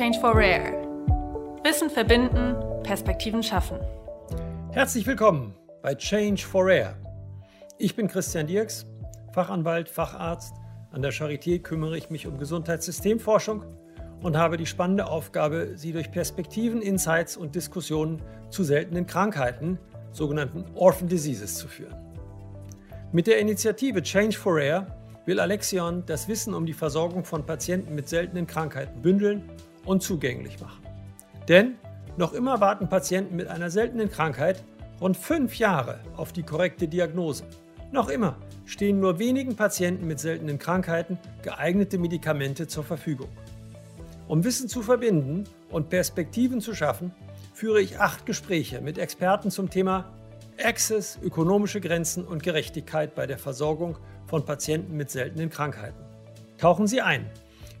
Change for Rare. Wissen verbinden, Perspektiven schaffen. Herzlich willkommen bei Change for Rare. Ich bin Christian Dirks, Fachanwalt, Facharzt. An der Charité kümmere ich mich um Gesundheitssystemforschung und habe die spannende Aufgabe, Sie durch Perspektiven, Insights und Diskussionen zu seltenen Krankheiten, sogenannten Orphan Diseases, zu führen. Mit der Initiative Change for Rare will Alexion das Wissen um die Versorgung von Patienten mit seltenen Krankheiten bündeln und zugänglich machen. Denn noch immer warten Patienten mit einer seltenen Krankheit rund fünf Jahre auf die korrekte Diagnose. Noch immer stehen nur wenigen Patienten mit seltenen Krankheiten geeignete Medikamente zur Verfügung. Um Wissen zu verbinden und Perspektiven zu schaffen, führe ich acht Gespräche mit Experten zum Thema Access, ökonomische Grenzen und Gerechtigkeit bei der Versorgung von Patienten mit seltenen Krankheiten. Tauchen Sie ein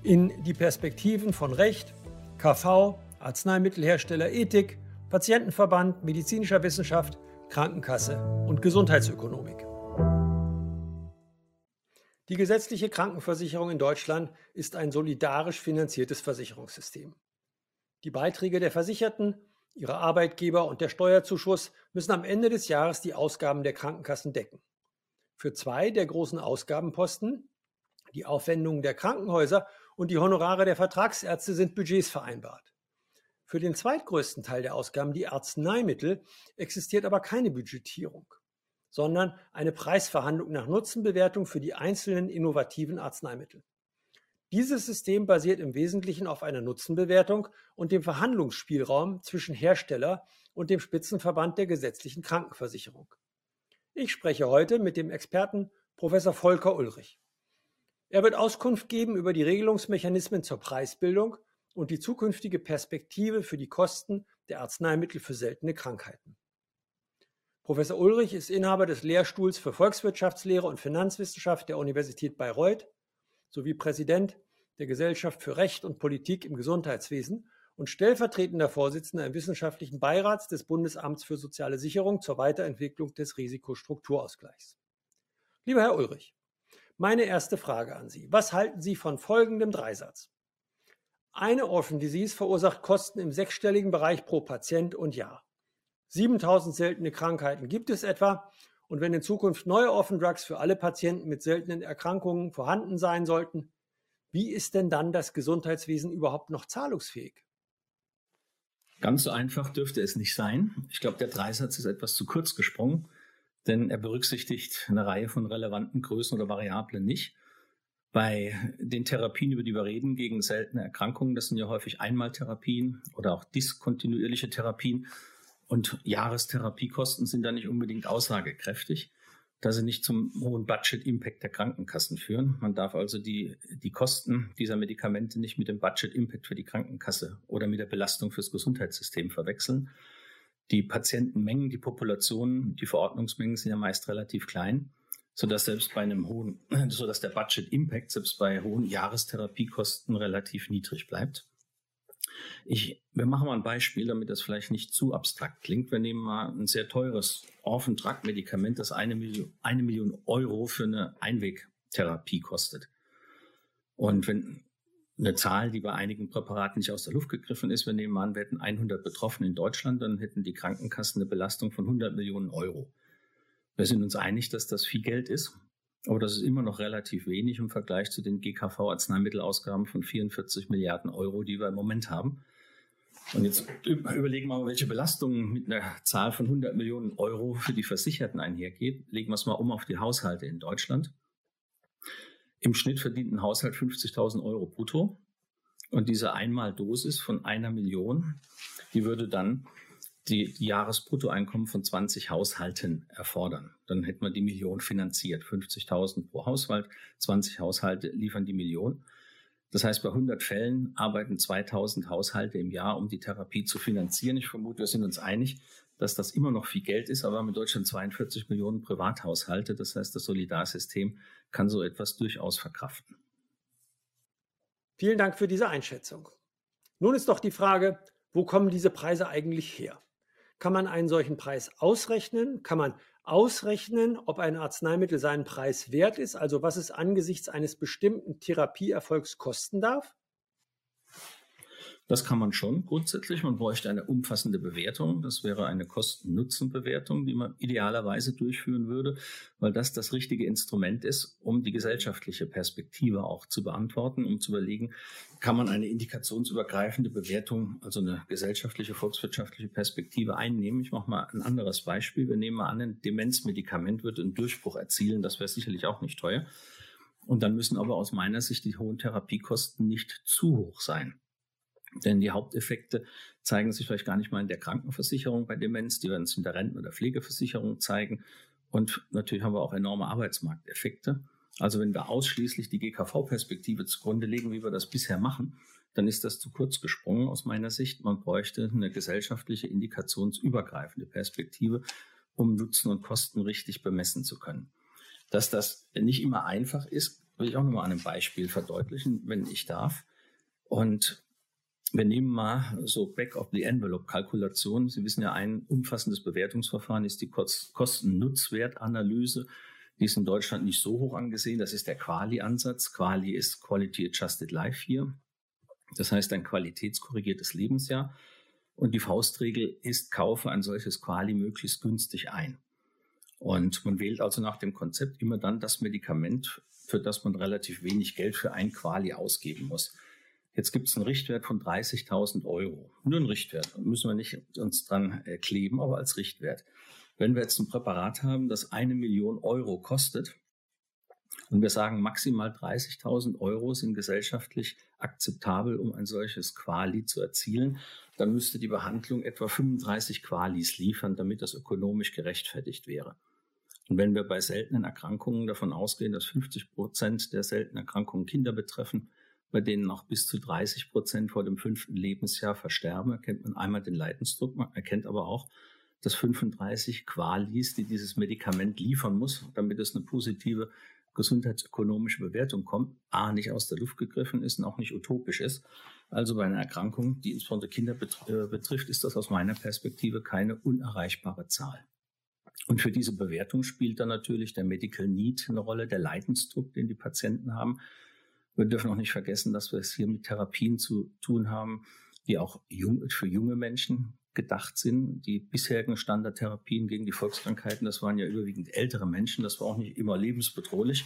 in die Perspektiven von Recht, KV, Arzneimittelhersteller, Ethik, Patientenverband, medizinischer Wissenschaft, Krankenkasse und Gesundheitsökonomik. Die gesetzliche Krankenversicherung in Deutschland ist ein solidarisch finanziertes Versicherungssystem. Die Beiträge der Versicherten, ihre Arbeitgeber und der Steuerzuschuss müssen am Ende des Jahres die Ausgaben der Krankenkassen decken. Für zwei der großen Ausgabenposten, die Aufwendungen der Krankenhäuser und die Honorare der Vertragsärzte, sind Budgets vereinbart. Für den zweitgrößten Teil der Ausgaben, die Arzneimittel, existiert aber keine Budgetierung, sondern eine Preisverhandlung nach Nutzenbewertung für die einzelnen innovativen Arzneimittel. Dieses System basiert im Wesentlichen auf einer Nutzenbewertung und dem Verhandlungsspielraum zwischen Hersteller und dem Spitzenverband der gesetzlichen Krankenversicherung. Ich spreche heute mit dem Experten Professor Volker Ulrich. Er wird Auskunft geben über die Regelungsmechanismen zur Preisbildung und die zukünftige Perspektive für die Kosten der Arzneimittel für seltene Krankheiten. Professor Ulrich ist Inhaber des Lehrstuhls für Volkswirtschaftslehre und Finanzwissenschaft der Universität Bayreuth sowie Präsident der Gesellschaft für Recht und Politik im Gesundheitswesen und stellvertretender Vorsitzender im Wissenschaftlichen Beirats des Bundesamts für soziale Sicherung zur Weiterentwicklung des Risikostrukturausgleichs. Lieber Herr Ulrich, meine erste Frage an Sie. Was halten Sie von folgendem Dreisatz? Eine Orphan Disease verursacht Kosten im sechsstelligen Bereich pro Patient und Jahr. 7000 seltene Krankheiten gibt es etwa. Und wenn in Zukunft neue Orphan Drugs für alle Patienten mit seltenen Erkrankungen vorhanden sein sollten, wie ist denn dann das Gesundheitswesen überhaupt noch zahlungsfähig? Ganz so einfach dürfte es nicht sein. Ich glaube, der Dreisatz ist etwas zu kurz gesprungen, denn er berücksichtigt eine Reihe von relevanten Größen oder Variablen nicht. Bei den Therapien, über die wir reden, gegen seltene Erkrankungen, das sind ja häufig Einmaltherapien oder auch diskontinuierliche Therapien. Und Jahrestherapiekosten sind da nicht unbedingt aussagekräftig da sie nicht zum hohen Budget-Impact der Krankenkassen führen. Man darf also die, die Kosten dieser Medikamente nicht mit dem Budget-Impact für die Krankenkasse oder mit der Belastung fürs Gesundheitssystem verwechseln. Die Patientenmengen, die Populationen, die Verordnungsmengen sind ja meist relativ klein, sodass selbst bei einem hohen, sodass der Budget-Impact selbst bei hohen Jahrestherapiekosten relativ niedrig bleibt. Ich, wir machen mal ein Beispiel, damit das vielleicht nicht zu abstrakt klingt. Wir nehmen mal ein sehr teures Orphan-Drug-Medikament, das eine Million, eine Million Euro für eine Einwegtherapie kostet. Und wenn eine Zahl, die bei einigen Präparaten nicht aus der Luft gegriffen ist, wir nehmen an, wir hätten 100 Betroffene in Deutschland, dann hätten die Krankenkassen eine Belastung von 100 Millionen Euro. Wir sind uns einig, dass das viel Geld ist, aber das ist immer noch relativ wenig im Vergleich zu den GKV-Arzneimittelausgaben von 44 Milliarden Euro, die wir im Moment haben. Und jetzt überlegen wir mal, welche Belastung mit einer Zahl von 100 Millionen Euro für die Versicherten einhergeht. Legen wir es mal um auf die Haushalte in Deutschland. Im Schnitt verdient ein Haushalt 50.000 Euro brutto. Und diese Einmaldosis von einer Million, die würde dann die Jahresbruttoeinkommen von 20 Haushalten erfordern. Dann hätten wir die Million finanziert. 50.000 pro Haushalt, 20 Haushalte liefern die Million. Das heißt, bei 100 Fällen arbeiten 2000 Haushalte im Jahr, um die Therapie zu finanzieren. Ich vermute, wir sind uns einig, dass das immer noch viel Geld ist, aber wir haben in Deutschland 42 Millionen Privathaushalte. Das heißt, das Solidarsystem kann so etwas durchaus verkraften. Vielen Dank für diese Einschätzung. Nun ist doch die Frage, wo kommen diese Preise eigentlich her? Kann man einen solchen Preis ausrechnen? Kann man ausrechnen, ob ein Arzneimittel seinen Preis wert ist, also was es angesichts eines bestimmten Therapieerfolgs kosten darf? Das kann man schon grundsätzlich. Man bräuchte eine umfassende Bewertung. Das wäre eine Kosten-Nutzen-Bewertung, die man idealerweise durchführen würde, weil das das richtige Instrument ist, um die gesellschaftliche Perspektive auch zu beantworten, um zu überlegen, kann man eine indikationsübergreifende Bewertung, also eine gesellschaftliche, volkswirtschaftliche Perspektive einnehmen. Ich mache mal ein anderes Beispiel. Wir nehmen mal an, ein Demenzmedikament wird einen Durchbruch erzielen. Das wäre sicherlich auch nicht teuer. Und dann müssen aber aus meiner Sicht die hohen Therapiekosten nicht zu hoch sein. Denn die Haupteffekte zeigen sich vielleicht gar nicht mal in der Krankenversicherung bei Demenz, die werden es in der Renten- oder Pflegeversicherung zeigen. Und natürlich haben wir auch enorme Arbeitsmarkteffekte. Also wenn wir ausschließlich die GKV-Perspektive zugrunde legen, wie wir das bisher machen, dann ist das zu kurz gesprungen aus meiner Sicht. Man bräuchte eine gesellschaftliche, indikationsübergreifende Perspektive, um Nutzen und Kosten richtig bemessen zu können. Dass das nicht immer einfach ist, will ich auch nochmal an einem Beispiel verdeutlichen, wenn ich darf. Und wir nehmen mal so Back-of-the-Envelope-Kalkulation. Sie wissen ja, ein umfassendes Bewertungsverfahren ist die Kosten-Nutzwert-Analyse. Die ist in Deutschland nicht so hoch angesehen. Das ist der Quali-Ansatz. Quali ist Quality Adjusted Life Year. Das heißt ein qualitätskorrigiertes Lebensjahr. Und die Faustregel ist, kaufe ein solches Quali möglichst günstig ein. Und man wählt also nach dem Konzept immer dann das Medikament, für das man relativ wenig Geld für ein Quali ausgeben muss. Jetzt gibt es einen Richtwert von 30.000 Euro. Nur ein Richtwert. Müssen wir nicht uns dran äh, kleben, aber als Richtwert. Wenn wir jetzt ein Präparat haben, das eine Million Euro kostet und wir sagen, maximal 30.000 Euro sind gesellschaftlich akzeptabel, um ein solches Quali zu erzielen, dann müsste die Behandlung etwa 35 Qualis liefern, damit das ökonomisch gerechtfertigt wäre. Und wenn wir bei seltenen Erkrankungen davon ausgehen, dass 50 Prozent der seltenen Erkrankungen Kinder betreffen, bei denen noch bis zu 30 Prozent vor dem fünften Lebensjahr versterben, erkennt man einmal den Leidensdruck, man erkennt aber auch, dass 35 Qualis, die dieses Medikament liefern muss, damit es eine positive gesundheitsökonomische Bewertung kommt, A, nicht aus der Luft gegriffen ist und auch nicht utopisch ist. Also bei einer Erkrankung, die insbesondere Kinder äh, betrifft, ist das aus meiner Perspektive keine unerreichbare Zahl. Und für diese Bewertung spielt dann natürlich der Medical Need eine Rolle, der Leidensdruck, den die Patienten haben. Wir dürfen auch nicht vergessen, dass wir es hier mit Therapien zu tun haben, die auch für junge Menschen gedacht sind. Die bisherigen Standardtherapien gegen die Volkskrankheiten, das waren ja überwiegend ältere Menschen. Das war auch nicht immer lebensbedrohlich.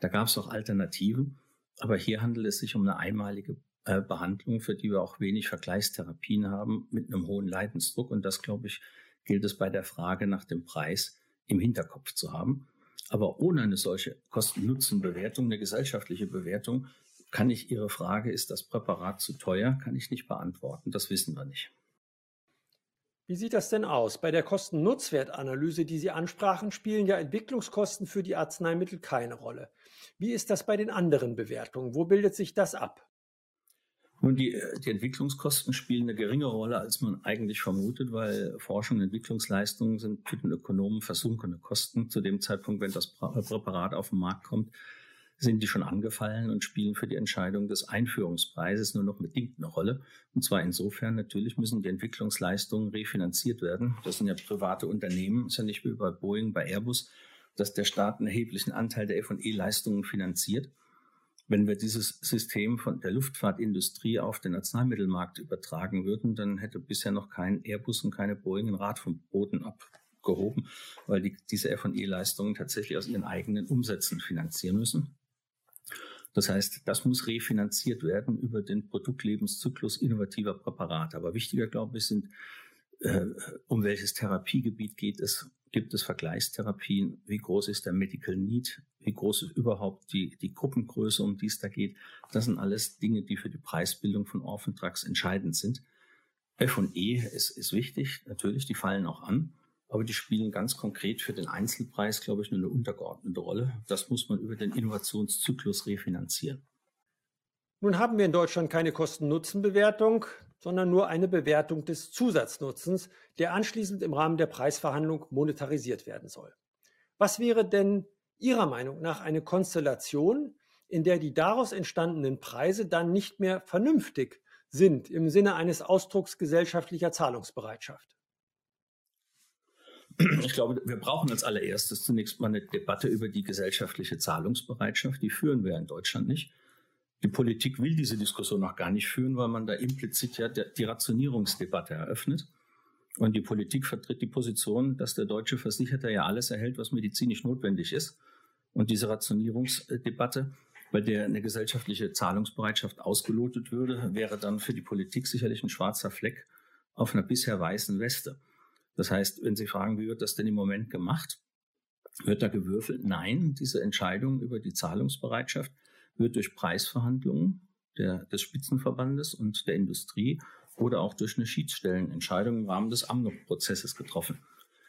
Da gab es auch Alternativen. Aber hier handelt es sich um eine einmalige äh, Behandlung, für die wir auch wenig Vergleichstherapien haben, mit einem hohen Leidensdruck. Und das, glaube ich, gilt es bei der Frage nach dem Preis im Hinterkopf zu haben. Aber ohne eine solche Kosten-Nutzen-Bewertung, eine gesellschaftliche Bewertung, kann ich Ihre Frage, ist das Präparat zu teuer, kann ich nicht beantworten. Das wissen wir nicht. Wie sieht das denn aus? Bei der Kosten-Nutzwert-Analyse, die Sie ansprachen, spielen ja Entwicklungskosten für die Arzneimittel keine Rolle. Wie ist das bei den anderen Bewertungen? Wo bildet sich das ab? Nun, die, die Entwicklungskosten spielen eine geringere Rolle, als man eigentlich vermutet, weil Forschung und Entwicklungsleistungen sind für den Ökonomen versunkene Kosten. Zu dem Zeitpunkt, wenn das Präparat auf den Markt kommt, sind die schon angefallen und spielen für die Entscheidung des Einführungspreises nur noch bedingt eine Rolle. Und zwar insofern natürlich müssen die Entwicklungsleistungen refinanziert werden. Das sind ja private Unternehmen, ist ja nicht wie bei Boeing, bei Airbus, dass der Staat einen erheblichen Anteil der F&E-Leistungen finanziert. Wenn wir dieses System von der Luftfahrtindustrie auf den Arzneimittelmarkt übertragen würden, dann hätte bisher noch kein Airbus und keine Boeing ein Rad vom Boden abgehoben, weil die diese F&E-Leistungen tatsächlich aus ihren eigenen Umsätzen finanzieren müssen. Das heißt, das muss refinanziert werden über den Produktlebenszyklus innovativer Präparate. Aber wichtiger, glaube ich, sind, äh, um welches Therapiegebiet geht es, gibt es Vergleichstherapien, wie groß ist der Medical Need, wie groß ist überhaupt die, die Gruppengröße, um die es da geht. Das sind alles Dinge, die für die Preisbildung von Orphan Drugs entscheidend sind. F und E ist, ist wichtig, natürlich, die fallen auch an, aber die spielen ganz konkret für den Einzelpreis, glaube ich, nur eine untergeordnete Rolle. Das muss man über den Innovationszyklus refinanzieren. Nun haben wir in Deutschland keine Kosten-Nutzen-Bewertung sondern nur eine Bewertung des Zusatznutzens, der anschließend im Rahmen der Preisverhandlung monetarisiert werden soll. Was wäre denn Ihrer Meinung nach eine Konstellation, in der die daraus entstandenen Preise dann nicht mehr vernünftig sind im Sinne eines Ausdrucks gesellschaftlicher Zahlungsbereitschaft? Ich glaube, wir brauchen als allererstes zunächst mal eine Debatte über die gesellschaftliche Zahlungsbereitschaft. Die führen wir in Deutschland nicht. Die Politik will diese Diskussion noch gar nicht führen, weil man da implizit ja die Rationierungsdebatte eröffnet. Und die Politik vertritt die Position, dass der deutsche Versicherter ja alles erhält, was medizinisch notwendig ist. Und diese Rationierungsdebatte, bei der eine gesellschaftliche Zahlungsbereitschaft ausgelotet würde, wäre dann für die Politik sicherlich ein schwarzer Fleck auf einer bisher weißen Weste. Das heißt, wenn Sie fragen, wie wird das denn im Moment gemacht? Wird da gewürfelt? Nein, diese Entscheidung über die Zahlungsbereitschaft wird durch Preisverhandlungen der, des Spitzenverbandes und der Industrie oder auch durch eine Schiedsstellenentscheidung im Rahmen des AMNOG-Prozesses getroffen.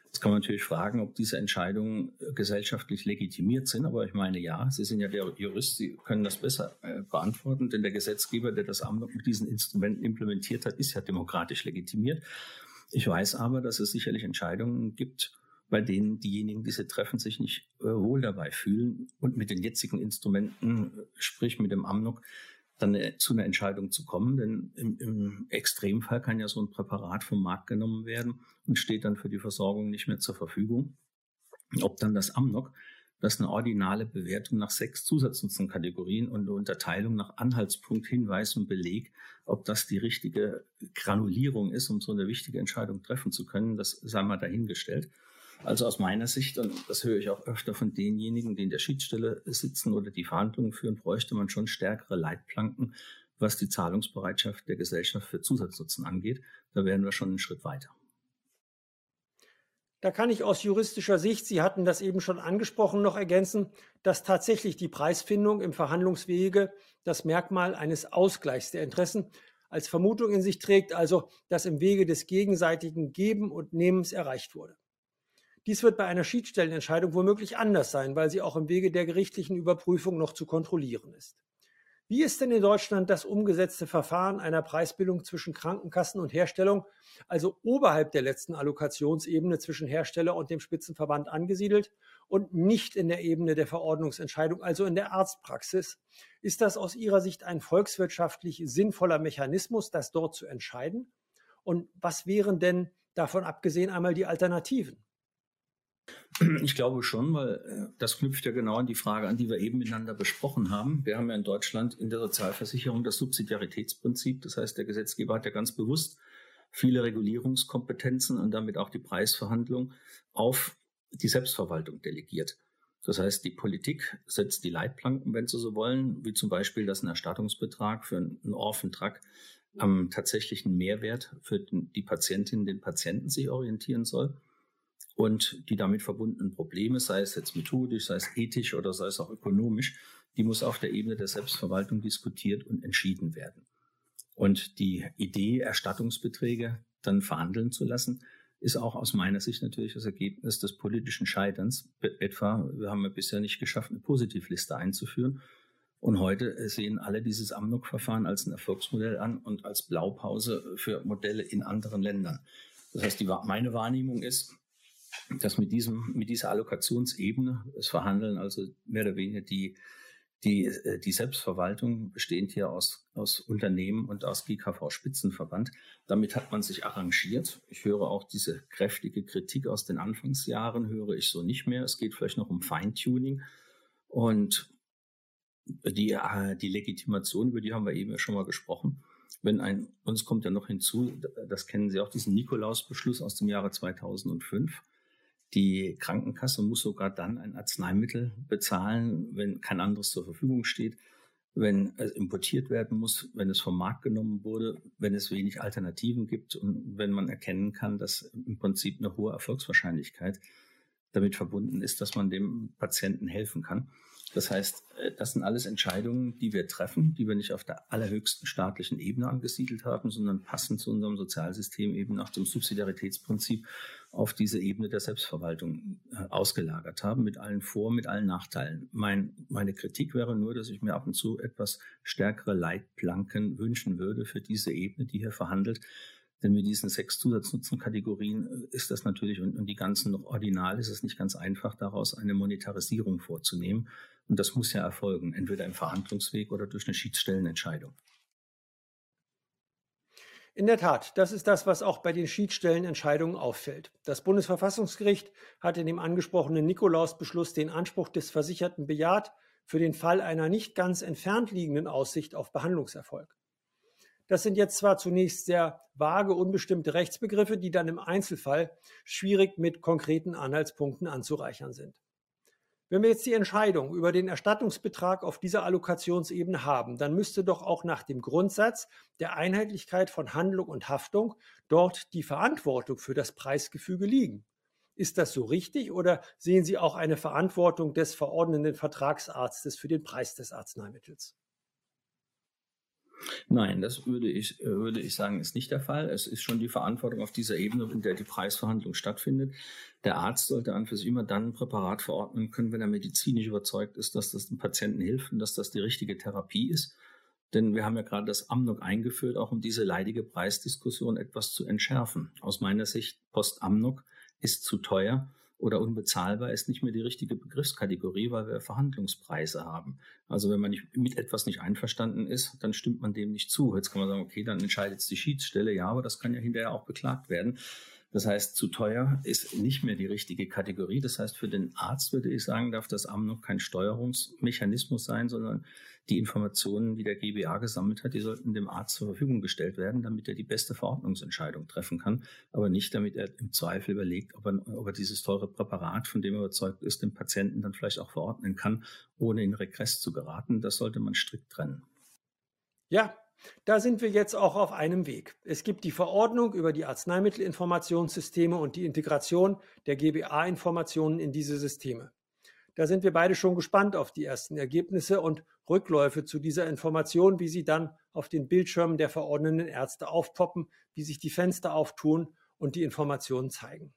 Jetzt kann man natürlich fragen, ob diese Entscheidungen äh, gesellschaftlich legitimiert sind, aber ich meine ja, Sie sind ja der Jurist, Sie können das besser äh, beantworten, denn der Gesetzgeber, der das AMNOG mit diesen Instrumenten implementiert hat, ist ja demokratisch legitimiert. Ich weiß aber, dass es sicherlich Entscheidungen gibt, bei denen diejenigen, die sie treffen, sich nicht äh, wohl dabei fühlen und mit den jetzigen Instrumenten, sprich mit dem AMNOG, dann äh, zu einer Entscheidung zu kommen. Denn im, im, Extremfall kann ja so ein Präparat vom Markt genommen werden und steht dann für die Versorgung nicht mehr zur Verfügung. Ob dann das AMNOG, das eine ordinale Bewertung nach sechs Zusatznutzenkategorien und eine Unterteilung nach Anhaltspunkt, Hinweis und Beleg, ob das die richtige Granulierung ist, um so eine wichtige Entscheidung treffen zu können, das sei mal dahingestellt. Also aus meiner Sicht, und das höre ich auch öfter von denjenigen, die in der Schiedsstelle sitzen oder die Verhandlungen führen, bräuchte man schon stärkere Leitplanken, was die Zahlungsbereitschaft der Gesellschaft für Zusatznutzen angeht. Da wären wir schon einen Schritt weiter. Da kann ich aus juristischer Sicht, Sie hatten das eben schon angesprochen, noch ergänzen, dass tatsächlich die Preisfindung im Verhandlungswege das Merkmal eines Ausgleichs der Interessen als Vermutung in sich trägt, also dass im Wege des gegenseitigen Geben und Nehmens erreicht wurde. Dies wird bei einer Schiedsstellenentscheidung womöglich anders sein, weil sie auch im Wege der gerichtlichen Überprüfung noch zu kontrollieren ist. Wie ist denn in Deutschland das umgesetzte Verfahren einer Preisbildung zwischen Krankenkassen und Herstellung, also oberhalb der letzten Allokationsebene zwischen Hersteller und dem Spitzenverband angesiedelt und nicht in der Ebene der Verordnungsentscheidung, also in der Arztpraxis? Ist das aus Ihrer Sicht ein volkswirtschaftlich sinnvoller Mechanismus, das dort zu entscheiden? Und was wären denn davon abgesehen einmal die Alternativen? Ich glaube schon, weil äh, das knüpft ja genau an die Frage an, die wir eben miteinander besprochen haben. Wir haben ja in Deutschland in der Sozialversicherung das Subsidiaritätsprinzip. Das heißt, der Gesetzgeber hat ja ganz bewusst viele Regulierungskompetenzen und damit auch die Preisverhandlung auf die Selbstverwaltung delegiert. Das heißt, die Politik setzt die Leitplanken, wenn Sie so wollen, wie zum Beispiel, dass ein Erstattungsbetrag für einen Orphentrag am tatsächlichen Mehrwert für die Patientin, den Patienten sich orientieren soll und die damit verbundenen Probleme, sei es jetzt methodisch, sei es ethisch oder sei es auch ökonomisch, die muss auf der Ebene der Selbstverwaltung diskutiert und entschieden werden. Und die Idee, Erstattungsbeträge dann verhandeln zu lassen, ist auch aus meiner Sicht natürlich das Ergebnis des politischen Scheiterns. Etwa, wir haben ja bisher nicht geschafft, eine Positivliste einzuführen. Und heute sehen alle dieses Amnok-Verfahren als ein Erfolgsmodell an und als Blaupause für Modelle in anderen Ländern. Das heißt, die, meine Wahrnehmung ist, dass mit diesem, mit dieser Allokationsebene, das Verhandeln, also mehr oder weniger die, die, äh, die Selbstverwaltung bestehend hier aus, aus Unternehmen und aus GKV Spitzenverband. Damit hat man sich arrangiert. Ich höre auch diese kräftige Kritik aus den Anfangsjahren, höre ich so nicht mehr. Es geht vielleicht noch um Feintuning. Und die, äh, die Legitimation, über die haben wir eben schon mal gesprochen. Wenn ein, uns kommt ja noch hinzu, das kennen Sie auch, diesen Nikolaus-Beschluss aus dem Jahre 2005 die Krankenkasse muss sogar dann ein Arzneimittel bezahlen, wenn kein anderes zur Verfügung steht, wenn es importiert werden muss, wenn es vom Markt genommen wurde, wenn es wenig Alternativen gibt und wenn man erkennen kann, dass im Prinzip eine hohe Erfolgswahrscheinlichkeit damit verbunden ist, dass man dem Patienten helfen kann. Das heißt, äh, das sind alles Entscheidungen, die wir treffen, die wir nicht auf der allerhöchsten staatlichen Ebene angesiedelt haben, sondern passend zu unserem Sozialsystem eben nach dem Subsidiaritätsprinzip auf diese Ebene der Selbstverwaltung äh, ausgelagert haben, mit allen Vor-, mit allen Nachteilen. Mein, meine Kritik wäre nur, dass ich mir ab und zu etwas stärkere Leitplanken wünschen würde für diese Ebene, die hier verhandelt, denn mit diesen sechs Zusatznutzenkategorien äh, ist das natürlich und, und die ganzen noch ordinal ist es nicht ganz einfach, daraus eine Monetarisierung vorzunehmen. Und das muss ja erfolgen, entweder im Verhandlungsweg oder durch eine Schiedsstellenentscheidung. In der Tat, das ist das, was auch bei den Schiedsstellenentscheidungen auffällt. Das Bundesverfassungsgericht hat in dem angesprochenen Nikolausbeschluss den Anspruch des Versicherten bejaht, für den Fall einer nicht ganz entfernt liegenden Aussicht auf Behandlungserfolg. Das sind jetzt zwar zunächst sehr vage, unbestimmte Rechtsbegriffe, die dann im Einzelfall schwierig mit konkreten Anhaltspunkten anzureichern sind. Wenn wir jetzt die Entscheidung über den Erstattungsbetrag auf dieser Allokationsebene haben, dann müsste doch auch nach dem Grundsatz der Einheitlichkeit von Handlung und Haftung dort die Verantwortung für das Preisgefüge liegen. Ist das so richtig oder sehen Sie auch eine Verantwortung des verordnenden Vertragsarztes für den Preis des Arzneimittels? Nein, das würde ich, würde ich sagen, ist nicht der Fall. Es ist schon die Verantwortung auf dieser Ebene, in der die Preisverhandlung stattfindet. Der Arzt sollte an für sich immer dann ein Präparat verordnen können, wenn er medizinisch überzeugt ist, dass das dem Patienten hilft und dass das die richtige Therapie ist. Denn wir haben ja gerade das Amnok eingeführt, auch um diese leidige Preisdiskussion etwas zu entschärfen. Aus meiner Sicht, Post-Amnok ist zu teuer oder unbezahlbar ist nicht mehr die richtige Begriffskategorie, weil wir Verhandlungspreise haben. Also wenn man nicht, mit etwas nicht einverstanden ist, dann stimmt man dem nicht zu. Jetzt kann man sagen, okay, dann entscheidet es die Schiedsstelle, ja, aber das kann ja hinterher auch beklagt werden. Das heißt, zu teuer ist nicht mehr die richtige Kategorie. Das heißt, für den Arzt würde ich sagen, darf das Amt noch kein Steuerungsmechanismus sein, sondern die Informationen, die der GBA gesammelt hat, die sollten dem Arzt zur Verfügung gestellt werden, damit er die beste Verordnungsentscheidung treffen kann, aber nicht damit er im Zweifel überlegt, ob er, ob er dieses teure Präparat, von dem er überzeugt ist, dem Patienten dann vielleicht auch verordnen kann, ohne in Regress zu geraten. Das sollte man strikt trennen. Ja, da sind wir jetzt auch auf einem Weg. Es gibt die Verordnung über die Arzneimittelinformationssysteme und die Integration der GBA-Informationen in diese Systeme. Da sind wir beide schon gespannt auf die ersten Ergebnisse und Rückläufe zu dieser Information, wie sie dann auf den Bildschirmen der verordneten Ärzte aufpoppen, wie sich die Fenster auftun und die Informationen zeigen.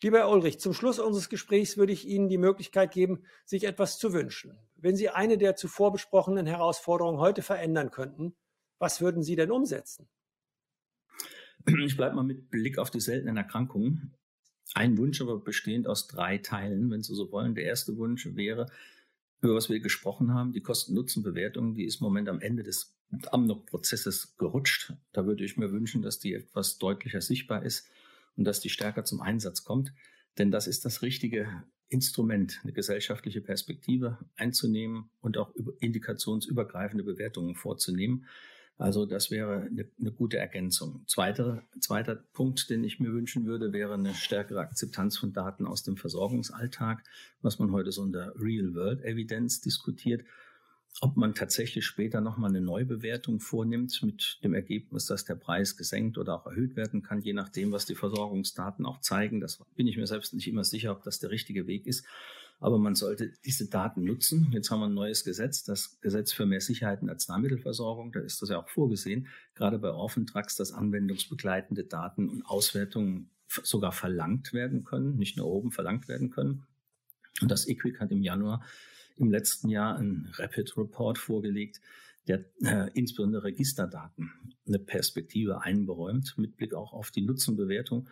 Lieber Herr Ulrich, zum Schluss unseres Gesprächs würde ich Ihnen die Möglichkeit geben, sich etwas zu wünschen. Wenn Sie eine der zuvor besprochenen Herausforderungen heute verändern könnten, was würden Sie denn umsetzen? Ich bleibe mal mit Blick auf die seltenen Erkrankungen. Ein Wunsch aber bestehend aus drei Teilen, wenn Sie so wollen. Der erste Wunsch wäre, über was wir gesprochen haben, die Kosten-Nutzen-Bewertung, die ist im Moment am Ende des Amnok-Prozesses gerutscht. Da würde ich mir wünschen, dass die etwas deutlicher sichtbar ist und dass die stärker zum Einsatz kommt. Denn das ist das richtige Instrument, eine gesellschaftliche Perspektive einzunehmen und auch indikationsübergreifende Bewertungen vorzunehmen. Also das wäre eine, eine gute Ergänzung. Zweiter, zweiter Punkt, den ich mir wünschen würde, wäre eine stärkere Akzeptanz von Daten aus dem Versorgungsalltag, was man heute so unter Real-World-Evidence diskutiert. Ob man tatsächlich später nochmal eine Neubewertung vornimmt mit dem Ergebnis, dass der Preis gesenkt oder auch erhöht werden kann, je nachdem, was die Versorgungsdaten auch zeigen. Das bin ich mir selbst nicht immer sicher, ob das der richtige Weg ist. Aber man sollte diese Daten nutzen. Jetzt haben wir ein neues Gesetz, das Gesetz für mehr Sicherheit in Arzneimittelversorgung. Da ist das ja auch vorgesehen, gerade bei Orphan Drugs, dass anwendungsbegleitende Daten und Auswertungen sogar verlangt werden können, nicht nur oben verlangt werden können. Und das EQUIC hat im Januar im letzten Jahr einen Rapid Report vorgelegt, der äh, insbesondere Registerdaten eine Perspektive einberäumt, mit Blick auch auf die Nutzenbewertung.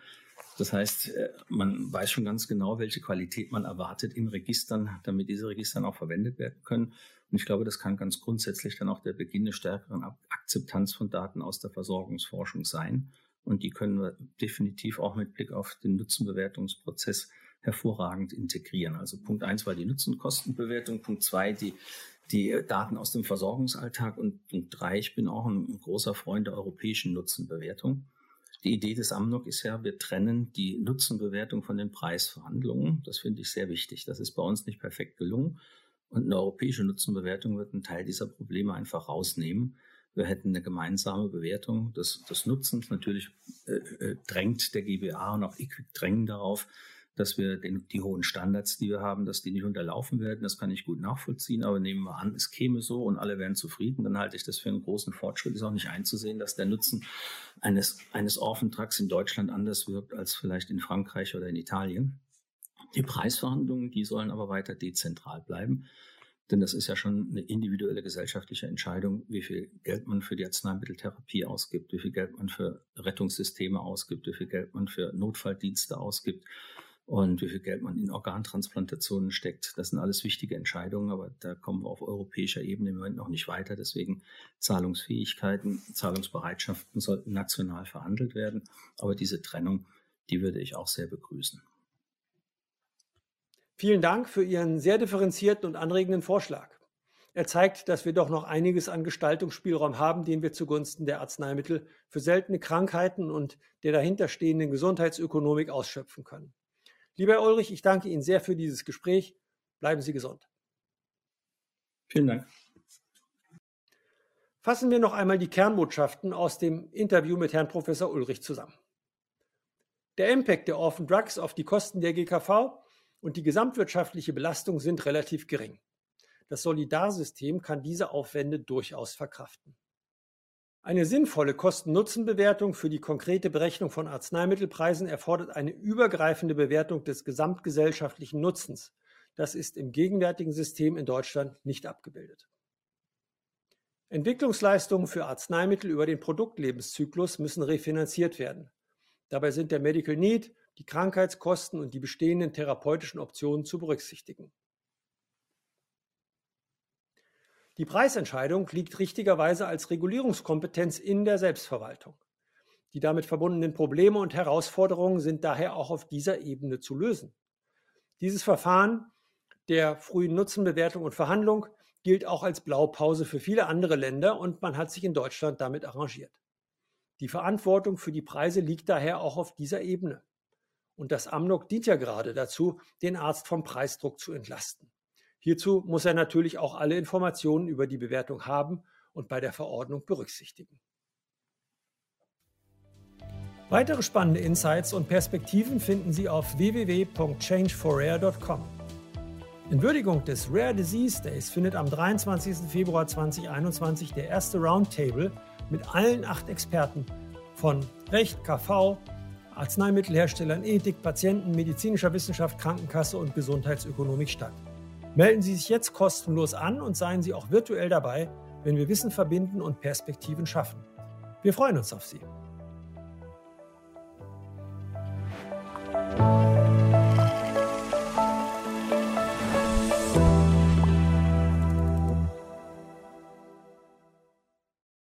Das heißt, äh, man weiß schon ganz genau, welche Qualität man erwartet in Registern, damit diese Register auch verwendet werden können. Und ich glaube, das kann ganz grundsätzlich dann auch der Beginn der stärkeren Akzeptanz von Daten aus der Versorgungsforschung sein. Und die können wir definitiv auch mit Blick auf den Nutzenbewertungsprozess hervorragend integrieren. Also Punkt eins war die Nutzenkostenbewertung, Punkt zwei die die Daten aus dem Versorgungsalltag und Punkt drei, ich bin auch ein großer Freund der europäischen Nutzenbewertung. Die Idee des Amnok ist ja, wir trennen die Nutzenbewertung von den Preisverhandlungen. Das finde ich sehr wichtig. Das ist bei uns nicht perfekt gelungen. Und eine europäische Nutzenbewertung wird einen Teil dieser Probleme einfach rausnehmen. Wir hätten eine gemeinsame Bewertung des, des Nutzens. Natürlich äh, äh, drängt der GBA und auch IQIC drängen darauf, dass wir den, die hohen Standards, die wir haben, dass die nicht unterlaufen werden. Das kann ich gut nachvollziehen, aber nehmen wir an, es käme so und alle wären zufrieden, dann halte ich das für einen großen Fortschritt. Ist auch nicht einzusehen, dass der Nutzen eines, eines Orphan-Trucks in Deutschland anders wirkt als vielleicht in Frankreich oder in Italien. Die Preisverhandlungen, die sollen aber weiter dezentral bleiben. Denn das ist ja schon eine individuelle gesellschaftliche Entscheidung, wie viel Geld man für die Arzneimitteltherapie ausgibt, wie viel Geld man für Rettungssysteme ausgibt, wie viel Geld man für Notfalldienste ausgibt und wie viel Geld man in Organtransplantationen steckt. Das sind alles wichtige Entscheidungen, aber da kommen wir auf europäischer Ebene im Moment noch nicht weiter. Deswegen Zahlungsfähigkeiten, Zahlungsbereitschaften sollten national verhandelt werden. Aber diese Trennung, die würde ich auch sehr begrüßen. Vielen Dank für Ihren sehr differenzierten und anregenden Vorschlag. Er zeigt, dass wir doch noch einiges an Gestaltungsspielraum haben, den wir zugunsten der Arzneimittel für seltene Krankheiten und der dahinterstehenden Gesundheitsökonomik ausschöpfen können. Lieber Herr Ulrich, ich danke Ihnen sehr für dieses Gespräch. Bleiben Sie gesund. Vielen Dank. Fassen wir noch einmal die Kernbotschaften aus dem Interview mit Herrn Professor Ulrich zusammen. Der Impact der Orphan Drugs auf die Kosten der GKV und die gesamtwirtschaftliche Belastung sind relativ gering. Das Solidarsystem kann diese Aufwände durchaus verkraften. Eine sinnvolle Kosten-Nutzen-Bewertung für die konkrete Berechnung von Arzneimittelpreisen erfordert eine übergreifende Bewertung des gesamtgesellschaftlichen Nutzens. Das ist im gegenwärtigen System in Deutschland nicht abgebildet. Entwicklungsleistungen für Arzneimittel über den Produktlebenszyklus müssen refinanziert werden. Dabei sind der Medical Need, die Krankheitskosten und die bestehenden therapeutischen Optionen zu berücksichtigen. Die Preisentscheidung liegt richtigerweise als Regulierungskompetenz in der Selbstverwaltung. Die damit verbundenen Probleme und Herausforderungen sind daher auch auf dieser Ebene zu lösen. Dieses Verfahren der frühen Nutzenbewertung und Verhandlung gilt auch als Blaupause für viele andere Länder und man hat sich in Deutschland damit arrangiert. Die Verantwortung für die Preise liegt daher auch auf dieser Ebene. Und das Amnok dient ja gerade dazu, den Arzt vom Preisdruck zu entlasten. Hierzu muss er natürlich auch alle Informationen über die Bewertung haben und bei der Verordnung berücksichtigen. Weitere spannende Insights und Perspektiven finden Sie auf www.changeforrare.com. In Würdigung des Rare Disease Days findet am 23. Februar 2021 der erste Roundtable mit allen acht Experten von Recht, KV, Arzneimittelherstellern, Ethik, Patienten, medizinischer Wissenschaft, Krankenkasse und Gesundheitsökonomik statt. Melden Sie sich jetzt kostenlos an und seien Sie auch virtuell dabei, wenn wir Wissen verbinden und Perspektiven schaffen. Wir freuen uns auf Sie.